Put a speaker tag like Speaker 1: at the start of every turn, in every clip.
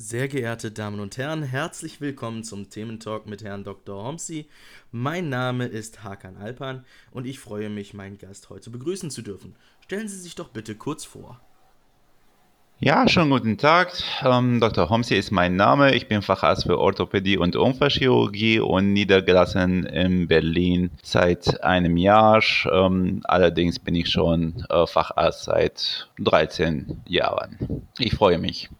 Speaker 1: Sehr geehrte Damen und Herren, herzlich willkommen zum Thementalk mit Herrn Dr. Homsi. Mein Name ist Hakan Alpan und ich freue mich, meinen Gast heute begrüßen zu dürfen. Stellen Sie sich doch bitte kurz vor.
Speaker 2: Ja, schönen guten Tag. Ähm, Dr. Homsi ist mein Name. Ich bin Facharzt für Orthopädie und Unfallchirurgie und niedergelassen in Berlin seit einem Jahr. Ähm, allerdings bin ich schon äh, Facharzt seit 13 Jahren. Ich freue mich.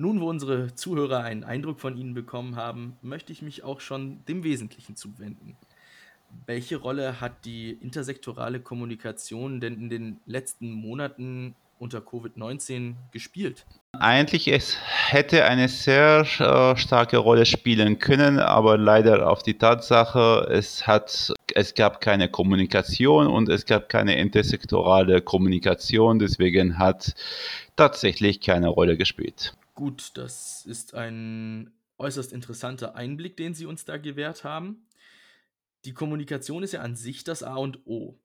Speaker 1: Nun, wo unsere Zuhörer einen Eindruck von Ihnen bekommen haben, möchte ich mich auch schon dem Wesentlichen zuwenden. Welche Rolle hat die intersektorale Kommunikation denn in den letzten Monaten unter Covid-19 gespielt?
Speaker 2: Eigentlich es hätte eine sehr äh, starke Rolle spielen können, aber leider auf die Tatsache, es hat es gab keine Kommunikation und es gab keine intersektorale Kommunikation, deswegen hat tatsächlich keine Rolle gespielt.
Speaker 1: Gut, das ist ein äußerst interessanter Einblick, den Sie uns da gewährt haben. Die Kommunikation ist ja an sich das A und O.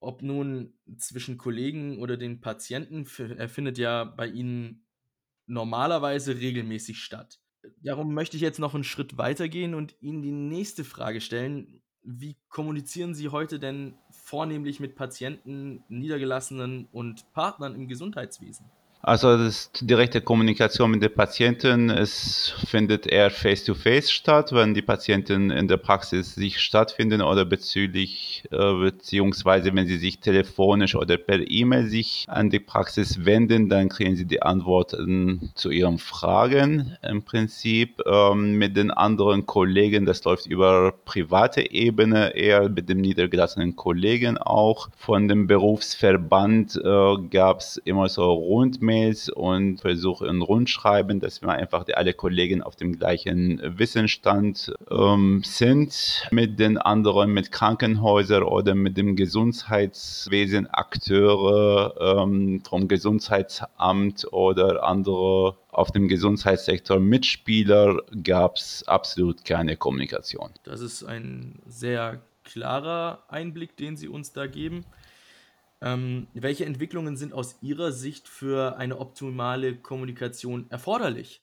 Speaker 1: Ob nun zwischen Kollegen oder den Patienten, er findet ja bei Ihnen normalerweise regelmäßig statt. Darum möchte ich jetzt noch einen Schritt weitergehen und Ihnen die nächste Frage stellen. Wie kommunizieren Sie heute denn vornehmlich mit Patienten, Niedergelassenen und Partnern im Gesundheitswesen?
Speaker 2: Also das direkte Kommunikation mit den Patienten, es findet eher face-to-face -face statt, wenn die Patienten in der Praxis sich stattfinden oder bezüglich, äh, beziehungsweise wenn sie sich telefonisch oder per E-Mail sich an die Praxis wenden, dann kriegen sie die Antworten zu ihren Fragen. Im Prinzip ähm, mit den anderen Kollegen, das läuft über private Ebene, eher mit dem niedergelassenen Kollegen auch. Von dem Berufsverband äh, gab es immer so Rundmail E-Mails und versuche ein Rundschreiben, dass wir einfach alle Kollegen auf dem gleichen Wissensstand ähm, sind. Mit den anderen, mit Krankenhäusern oder mit dem Gesundheitswesen, Akteure ähm, vom Gesundheitsamt oder andere auf dem Gesundheitssektor Mitspieler gab es absolut keine Kommunikation.
Speaker 1: Das ist ein sehr klarer Einblick, den Sie uns da geben. Ähm, welche Entwicklungen sind aus Ihrer Sicht für eine optimale Kommunikation erforderlich?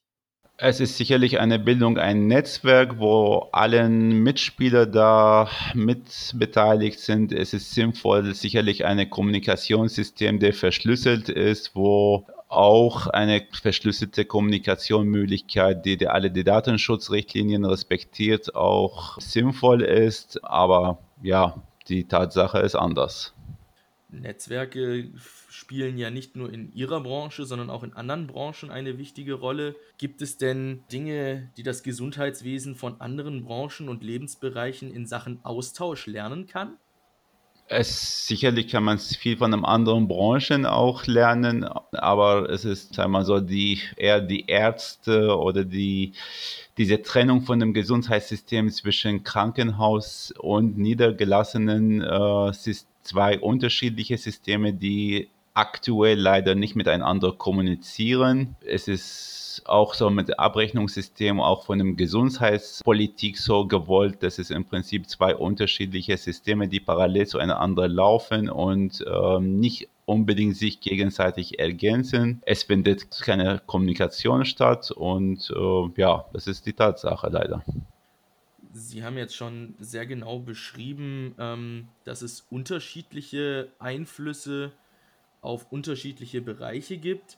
Speaker 2: Es ist sicherlich eine Bildung, ein Netzwerk, wo alle Mitspieler da mit beteiligt sind. Es ist sinnvoll, sicherlich ein Kommunikationssystem, der verschlüsselt ist, wo auch eine verschlüsselte Kommunikationsmöglichkeit, die, die alle die Datenschutzrichtlinien respektiert, auch sinnvoll ist. Aber ja, die Tatsache ist anders.
Speaker 1: Netzwerke spielen ja nicht nur in Ihrer Branche, sondern auch in anderen Branchen eine wichtige Rolle. Gibt es denn Dinge, die das Gesundheitswesen von anderen Branchen und Lebensbereichen in Sachen Austausch lernen kann?
Speaker 2: Es, sicherlich kann man viel von einem anderen Branchen auch lernen, aber es ist einmal so die eher die Ärzte oder die diese Trennung von dem Gesundheitssystem zwischen Krankenhaus und niedergelassenen äh, zwei unterschiedliche Systeme, die aktuell leider nicht miteinander kommunizieren. Es ist auch so mit Abrechnungssystem, auch von der Gesundheitspolitik so gewollt, dass es im Prinzip zwei unterschiedliche Systeme, die parallel zueinander laufen und ähm, nicht unbedingt sich gegenseitig ergänzen. Es findet keine Kommunikation statt und äh, ja, das ist die Tatsache leider.
Speaker 1: Sie haben jetzt schon sehr genau beschrieben, ähm, dass es unterschiedliche Einflüsse auf unterschiedliche Bereiche gibt.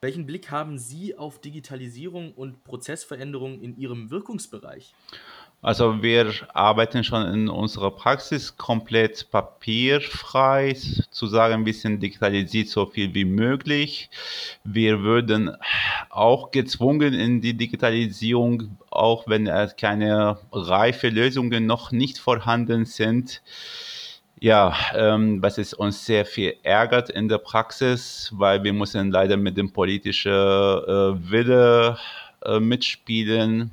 Speaker 1: Welchen Blick haben Sie auf Digitalisierung und Prozessveränderung in Ihrem Wirkungsbereich?
Speaker 2: Also wir arbeiten schon in unserer Praxis komplett papierfrei, zu sagen, ein bisschen digitalisiert so viel wie möglich. Wir würden auch gezwungen in die Digitalisierung, auch wenn keine reife Lösungen noch nicht vorhanden sind. Ja, ähm, was es uns sehr viel ärgert in der Praxis, weil wir müssen leider mit dem politischen äh, Wille äh, mitspielen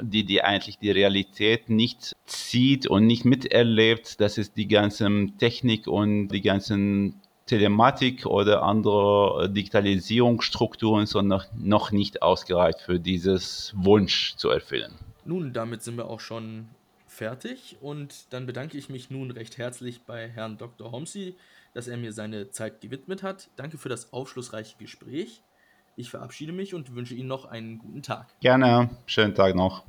Speaker 2: die, die eigentlich die Realität nicht sieht und nicht miterlebt, dass es die ganze Technik und die ganzen Telematik oder andere Digitalisierungsstrukturen sind noch nicht ausgereicht für dieses Wunsch zu erfüllen.
Speaker 1: Nun, damit sind wir auch schon fertig und dann bedanke ich mich nun recht herzlich bei Herrn Dr. Homsi, dass er mir seine Zeit gewidmet hat. Danke für das aufschlussreiche Gespräch. Ich verabschiede mich und wünsche Ihnen noch einen guten Tag.
Speaker 2: Gerne. Schönen Tag noch.